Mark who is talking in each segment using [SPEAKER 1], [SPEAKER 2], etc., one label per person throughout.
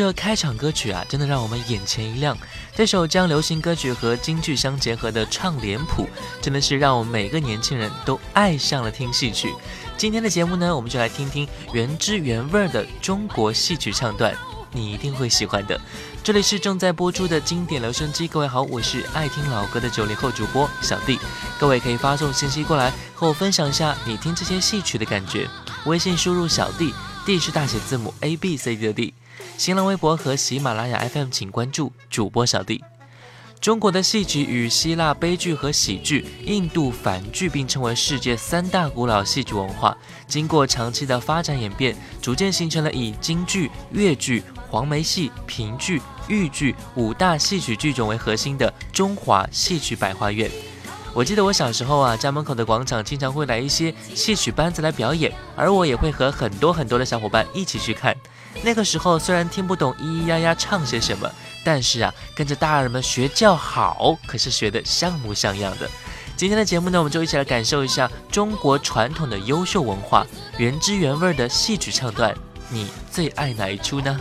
[SPEAKER 1] 这开场歌曲啊，真的让我们眼前一亮。这首将流行歌曲和京剧相结合的唱脸谱，真的是让我们每个年轻人都爱上了听戏曲。今天的节目呢，我们就来听听原汁原味的中国戏曲唱段，你一定会喜欢的。这里是正在播出的经典留声机，各位好，我是爱听老歌的九零后主播小弟。各位可以发送信息过来，和我分享一下你听这些戏曲的感觉。微信输入小弟，D 是大写字母 A B C D 的 D。新浪微博和喜马拉雅 FM，请关注主播小弟。中国的戏曲与希腊悲剧和喜剧、印度反剧并称为世界三大古老戏剧文化。经过长期的发展演变，逐渐形成了以京剧、越剧、黄梅戏、评剧、豫剧五大戏曲剧种为核心的中华戏曲百花院。我记得我小时候啊，家门口的广场经常会来一些戏曲班子来表演，而我也会和很多很多的小伙伴一起去看。那个时候虽然听不懂咿咿呀呀唱些什么，但是啊，跟着大人们学叫好，可是学得像模像样的。今天的节目呢，我们就一起来感受一下中国传统的优秀文化，原汁原味的戏曲唱段。你最爱哪一出呢？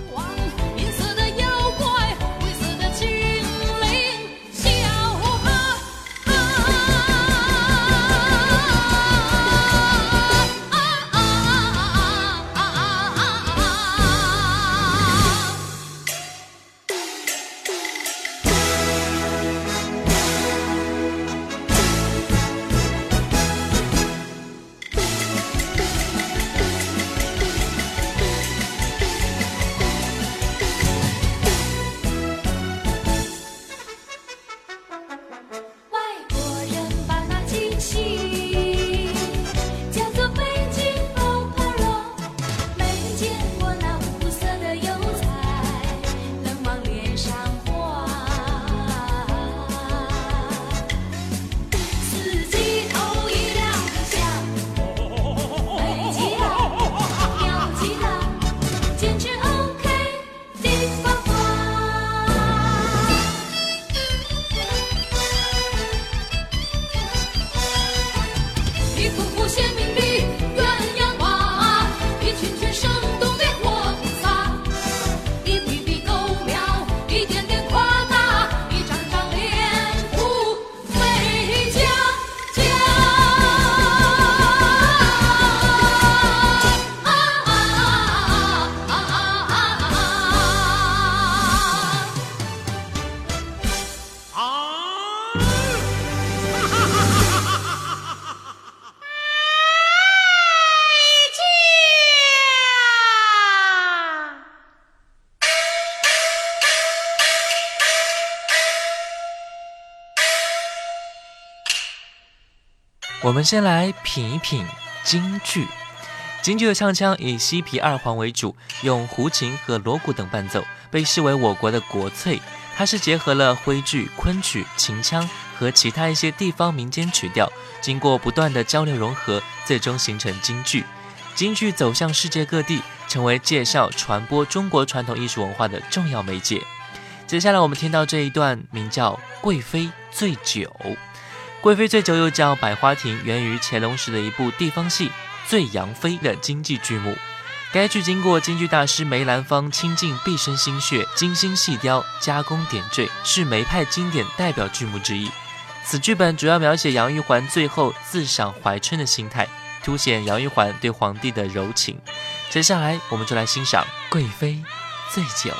[SPEAKER 1] 我们先来品一品京剧。京剧的唱腔以西皮二黄为主，用胡琴和锣鼓等伴奏，被视为我国的国粹。它是结合了徽剧、昆曲、秦腔和其他一些地方民间曲调，经过不断的交流融合，最终形成京剧。京剧走向世界各地，成为介绍、传播中国传统艺术文化的重要媒介。接下来我们听到这一段，名叫《贵妃醉酒》。贵妃醉酒又叫百花亭，源于乾隆时的一部地方戏《醉杨妃》的京剧剧目。该剧经过京剧大师梅兰芳倾尽毕生心血，精心细雕、加工点缀，是梅派经典代表剧目之一。此剧本主要描写杨玉环最后自赏怀春的心态，凸显杨玉环对皇帝的柔情。接下来，我们就来欣赏《贵妃醉酒》。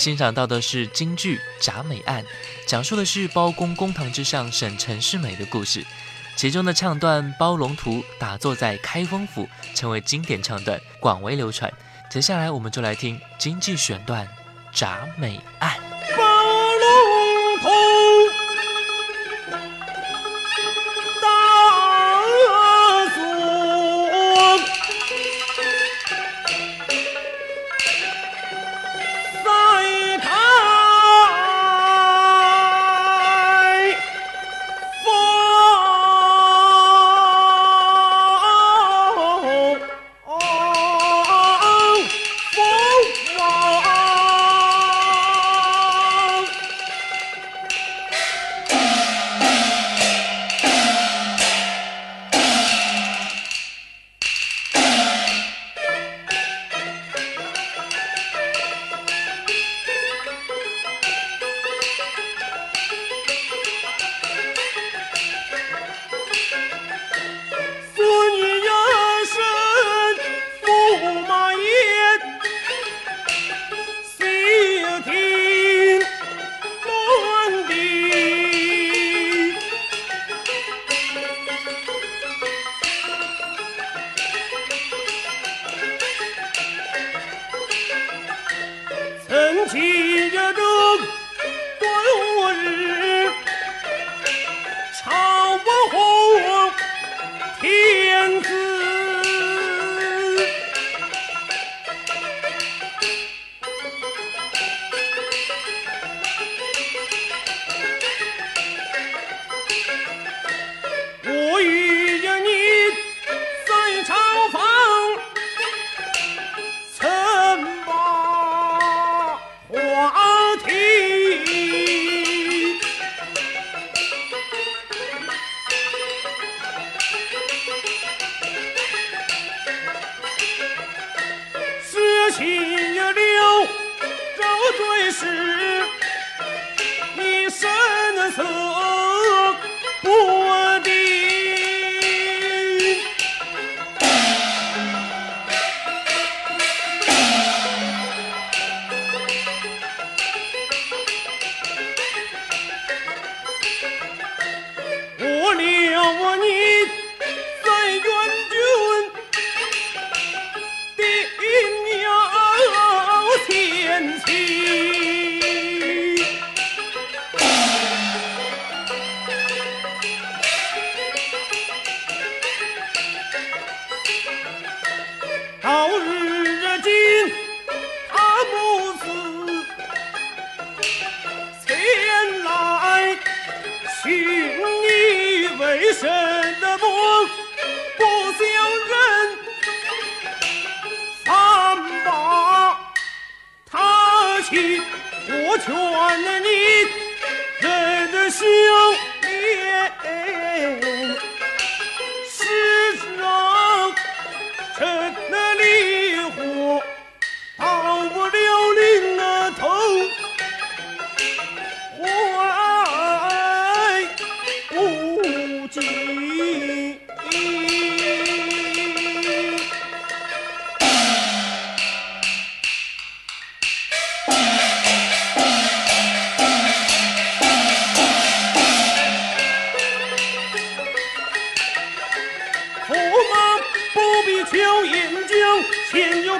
[SPEAKER 2] 欣赏到的是京剧《铡美案》，讲述的是包公公堂之上审陈世美的故事。其中的唱段《包龙图》打坐在开封府，成为经典唱段，广为流传。接下来我们就来听京剧选段《铡美案》。起呀，这。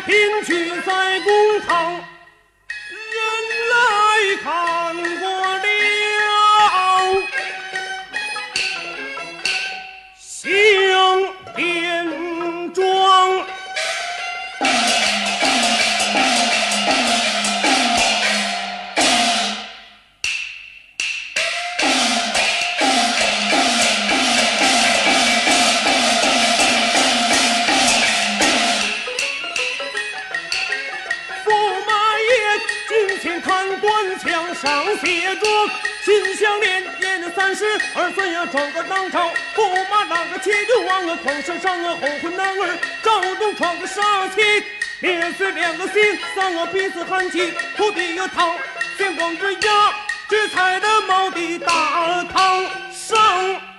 [SPEAKER 2] 偏去在公堂儿二孙呀，闯个当朝，驸马那个七舅王啊，狂山上啊，后婚男儿，赵东闯个杀妻，连绝两个心，三我鼻子寒气，土地呀，逃，先光之压，只踩的毛的大堂上。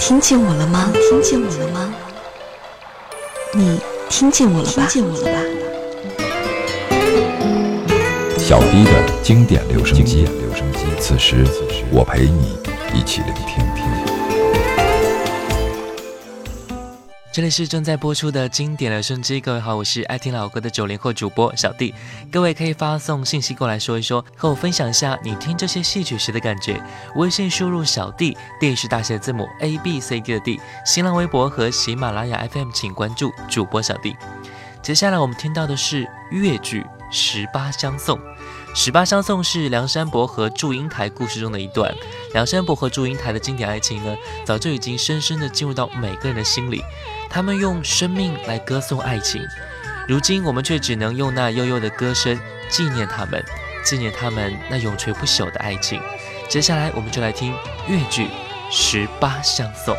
[SPEAKER 3] 听见我了吗？听见我了吗？你听见我了吧？听见我了吧？
[SPEAKER 4] 小 D 的经典留声机，此时我陪你一起聆听。
[SPEAKER 1] 这里是正在播出的经典留声机，各位好，我是爱听老歌的九零后主播小弟。各位可以发送信息过来说一说，和我分享一下你听这些戏曲时的感觉。微信输入小弟，D 是大写字母 A B C D 的 D。新浪微博和喜马拉雅 FM 请关注主播小弟。接下来我们听到的是越剧《十八相送》。《十八相送》是梁山伯和祝英台故事中的一段。梁山伯和祝英台的经典爱情呢，早就已经深深地进入到每个人的心里。他们用生命来歌颂爱情，如今我们却只能用那悠悠的歌声纪念他们，纪念他们那永垂不朽的爱情。接下来，我们就来听越剧《十八相送》。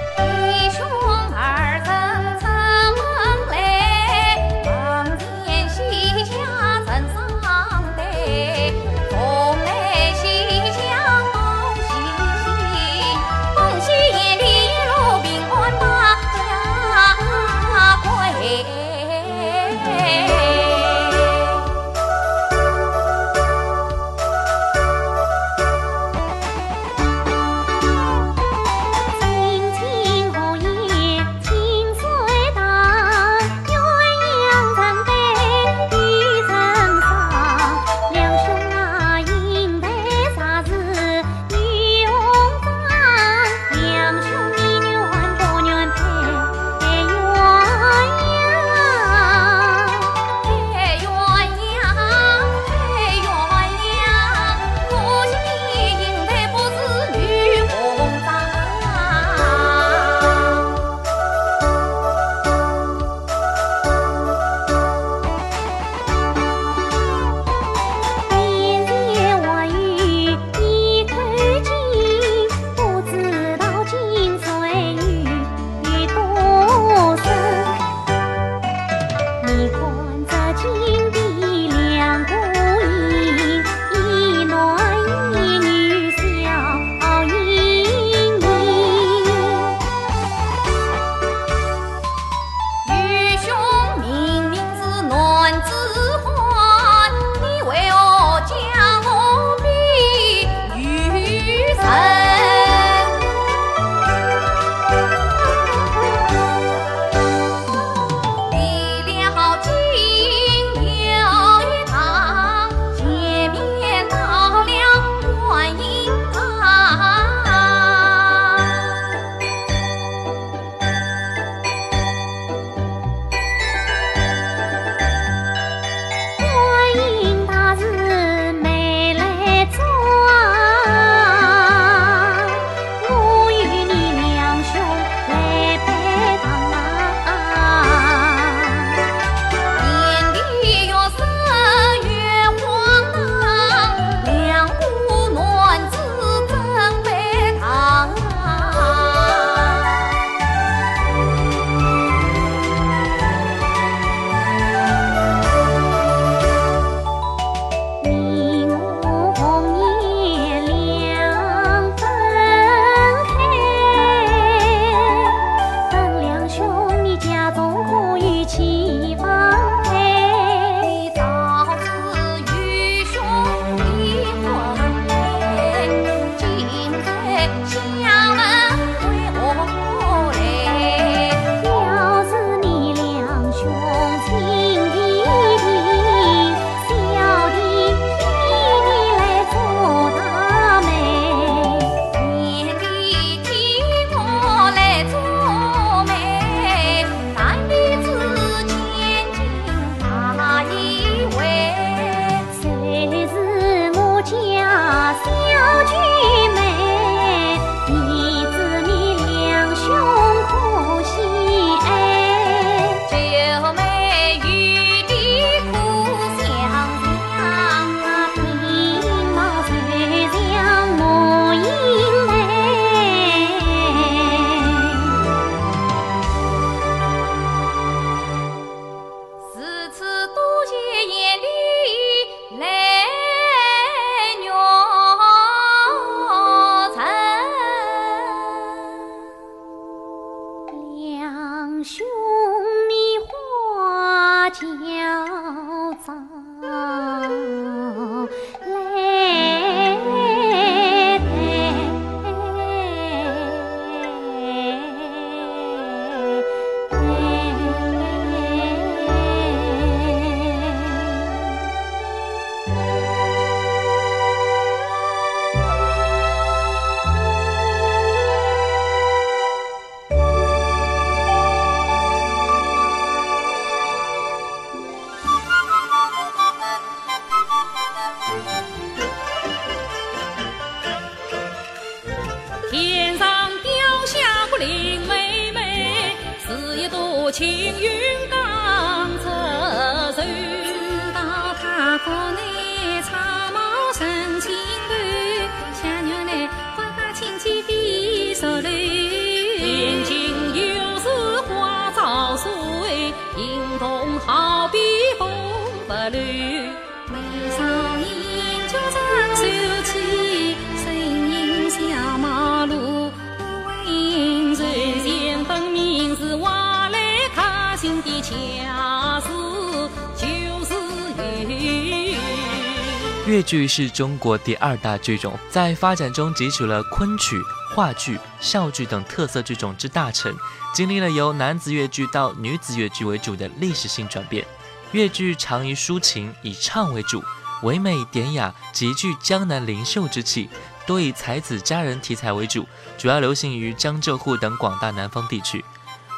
[SPEAKER 1] 越剧是中国第二大剧种，在发展中汲取了昆曲、话剧、笑剧等特色剧种之大成，经历了由男子越剧到女子越剧为主的历史性转变。越剧常以抒情、以唱为主，唯美典雅，极具江南灵秀之气，多以才子佳人题材为主，主要流行于江浙沪等广大南方地区。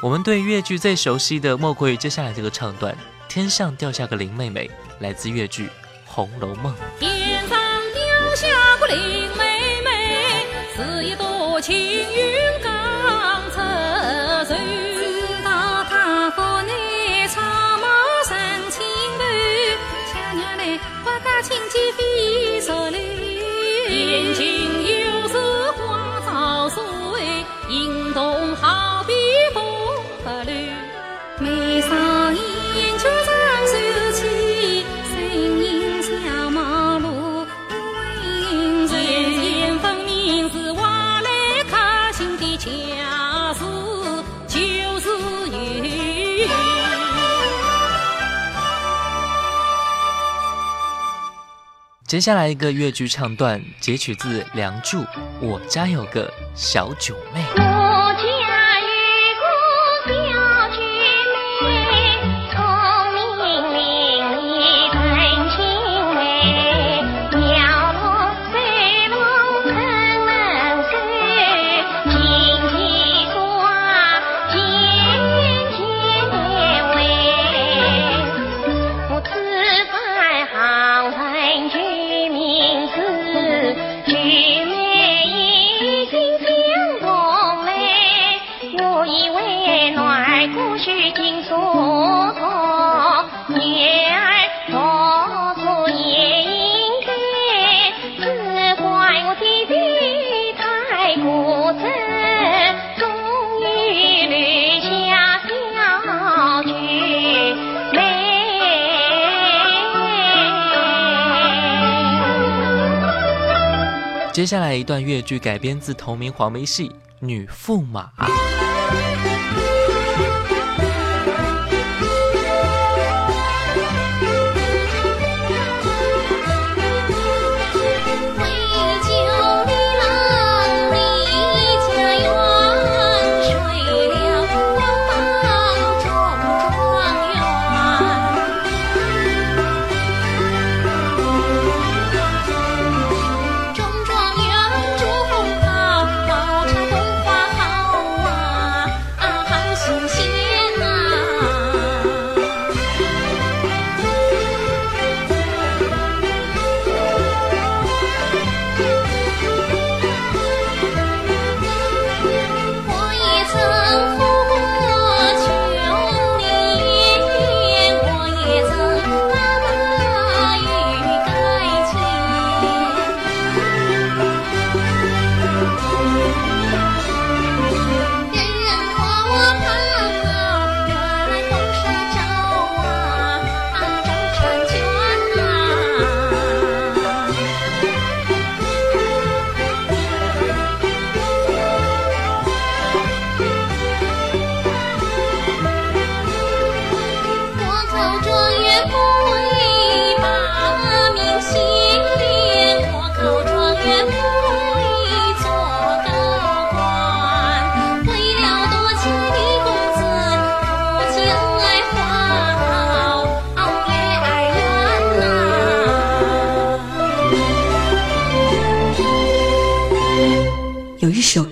[SPEAKER 1] 我们对越剧最熟悉的，莫过于接下来这个唱段：“天上掉下个林妹妹”，来自越剧。《红楼梦》。
[SPEAKER 5] 天上掉下个林妹妹，是一朵青云刚不家亲
[SPEAKER 1] 接下来一个越剧唱段，截取自《梁祝》，我家有个小九妹。接下来一段越剧改编自同名黄梅戏《女驸马》。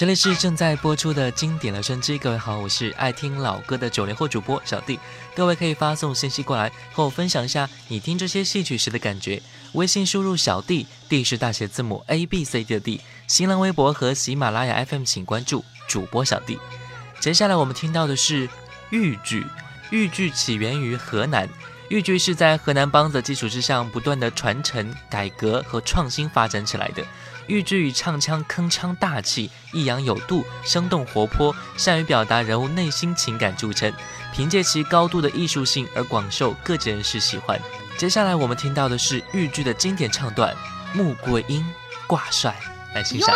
[SPEAKER 1] 这里是正在播出的经典留声机，各位好，我是爱听老歌的九零后主播小弟。各位可以发送信息过来，和我分享一下你听这些戏曲时的感觉。微信输入小弟，D 是大写字母 A B C D 的 D。新浪微博和喜马拉雅 FM 请关注主播小弟。接下来我们听到的是豫剧，豫剧起源于河南。豫剧是在河南梆子基础之上不断的传承、改革和创新发展起来的。豫剧与唱腔铿锵大气、抑扬有度、生动活泼，善于表达人物内心情感著称，凭借其高度的艺术性而广受各界人士喜欢。接下来我们听到的是豫剧的经典唱段《穆桂英挂帅》，来欣赏。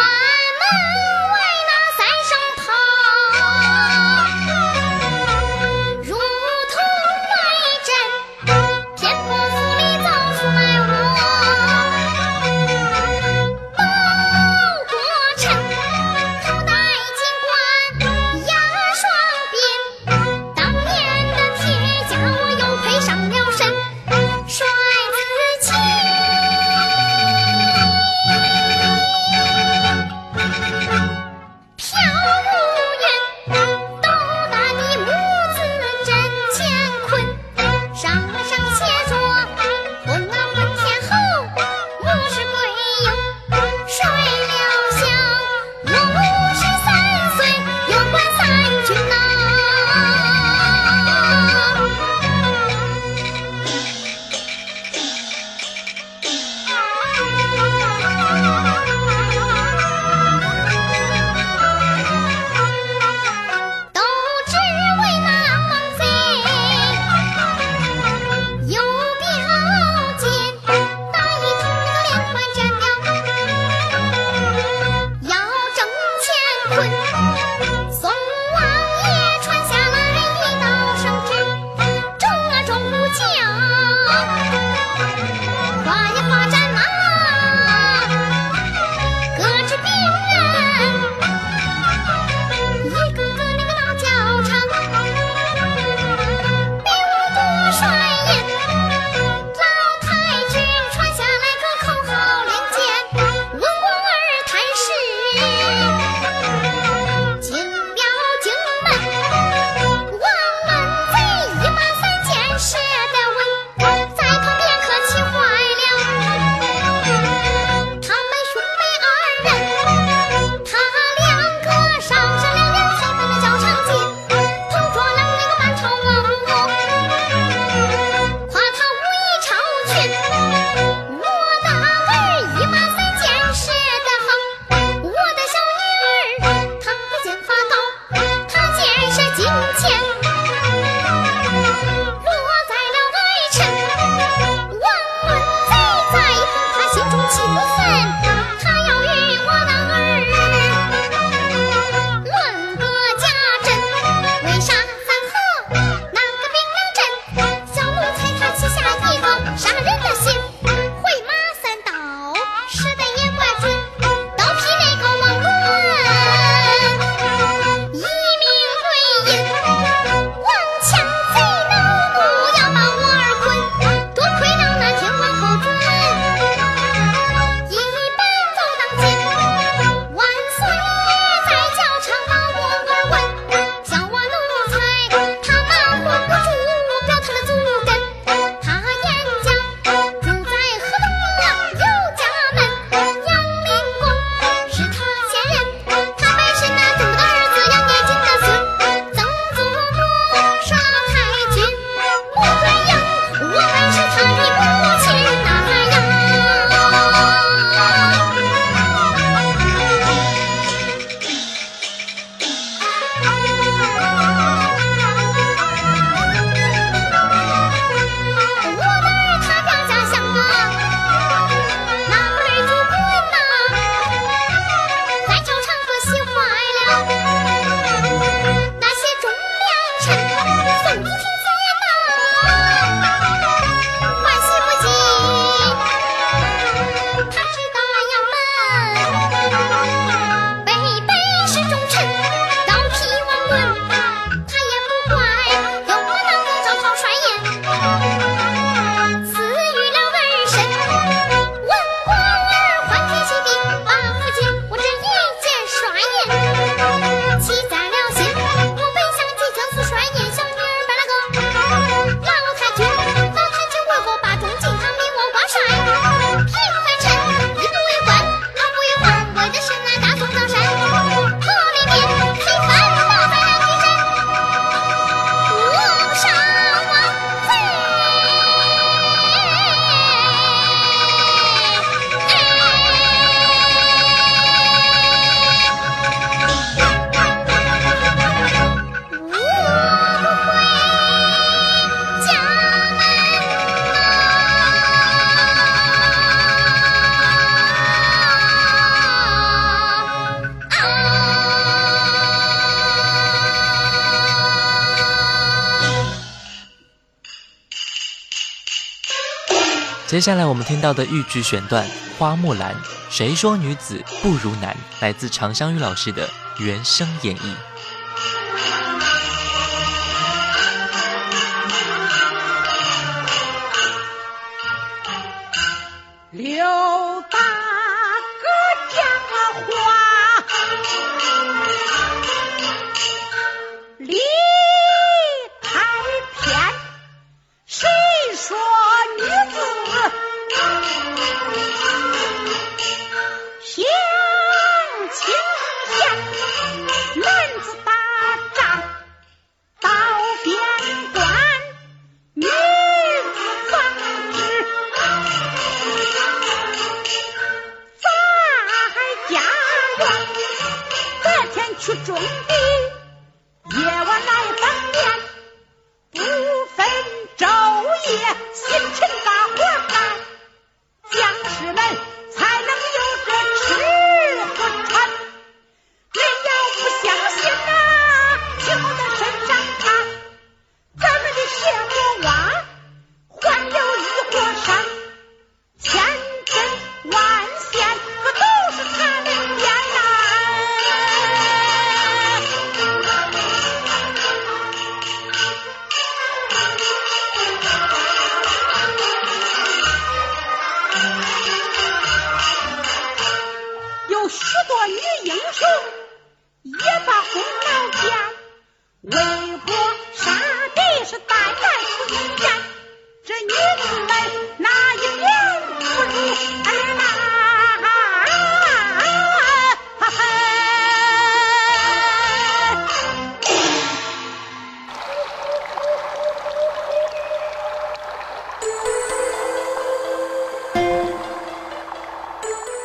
[SPEAKER 1] 接下来我们听到的豫剧选段《花木兰》，谁说女子不如男？来自常香玉老师的原声演绎。
[SPEAKER 6] 刘 Oh,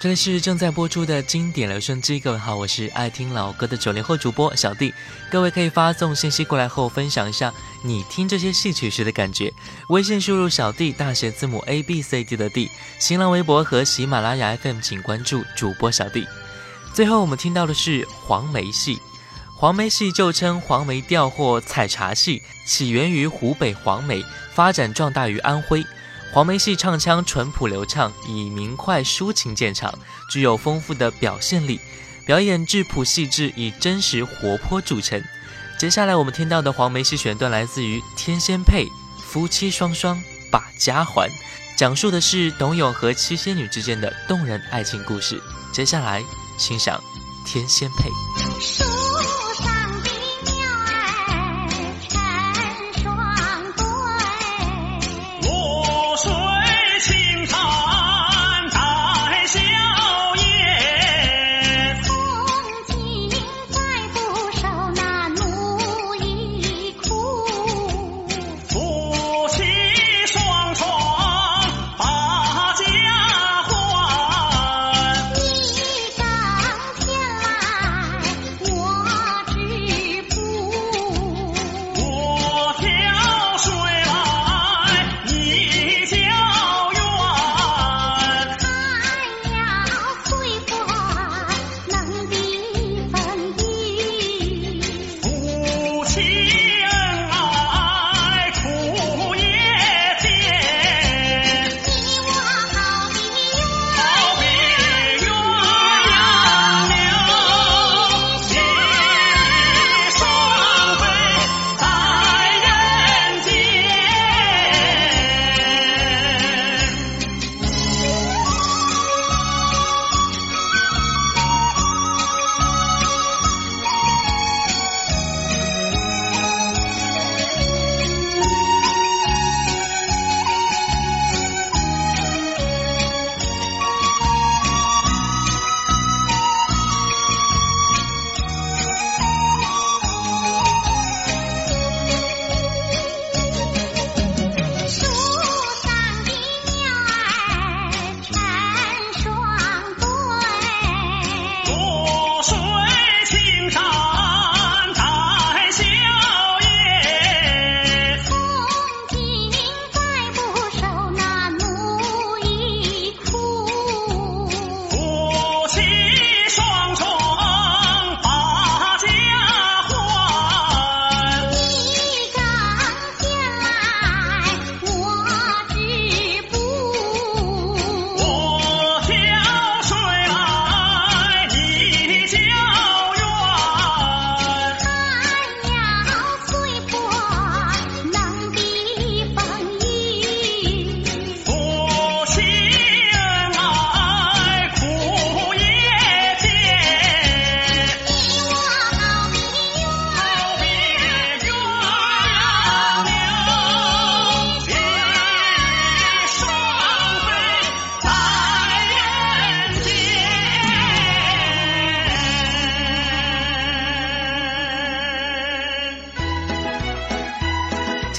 [SPEAKER 1] 这里是正在播出的经典留声机，各位好，我是爱听老歌的九零后主播小弟。各位可以发送信息过来和我分享一下你听这些戏曲时的感觉。微信输入小弟大写字母 A B C D 的 D，新浪微博和喜马拉雅 FM 请关注主播小弟。最后我们听到的是黄梅戏，黄梅戏旧称黄梅调或采茶戏，起源于湖北黄梅，发展壮大于安徽。黄梅戏唱腔淳朴流畅，以明快抒情见长，具有丰富的表现力，表演质朴细致，以真实活泼著称。接下来我们听到的黄梅戏选段来自于《天仙配》，夫妻双双把家还，讲述的是董永和七仙女之间的动人爱情故事。接下来欣赏《天仙配》。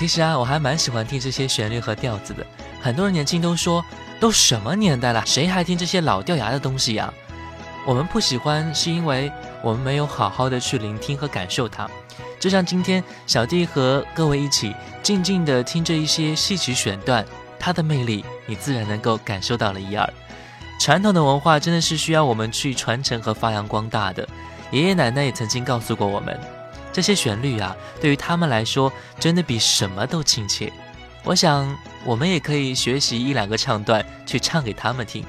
[SPEAKER 7] 其实啊，我还蛮喜欢听这些旋律和调子的。很多人年轻都说，都什么年代了，谁还听这些老掉牙的东西呀？我们不喜欢，是因为我们没有好好的去聆听和感受它。就像今天小弟和各位一起静静的听着一些戏曲选段，它的魅力你自然能够感受到了一二。传统的文化真的是需要我们去传承和发扬光大的。爷爷奶奶也曾经告诉过我们。这些旋律啊，对于他们来说，真的比什么都亲切。我想，我们也可以学习一两个唱段，去唱给他们听。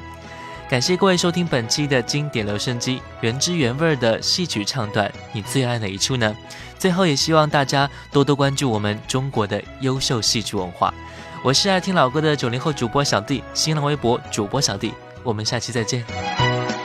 [SPEAKER 7] 感谢各位收听本期的经典留声机，原汁原味的戏曲唱段，你最爱哪一出呢？最后，也希望大家多多关注我们中国的优秀戏曲文化。我是爱听老歌的九零后主播小弟，新浪微博主播小弟，我们下期再见。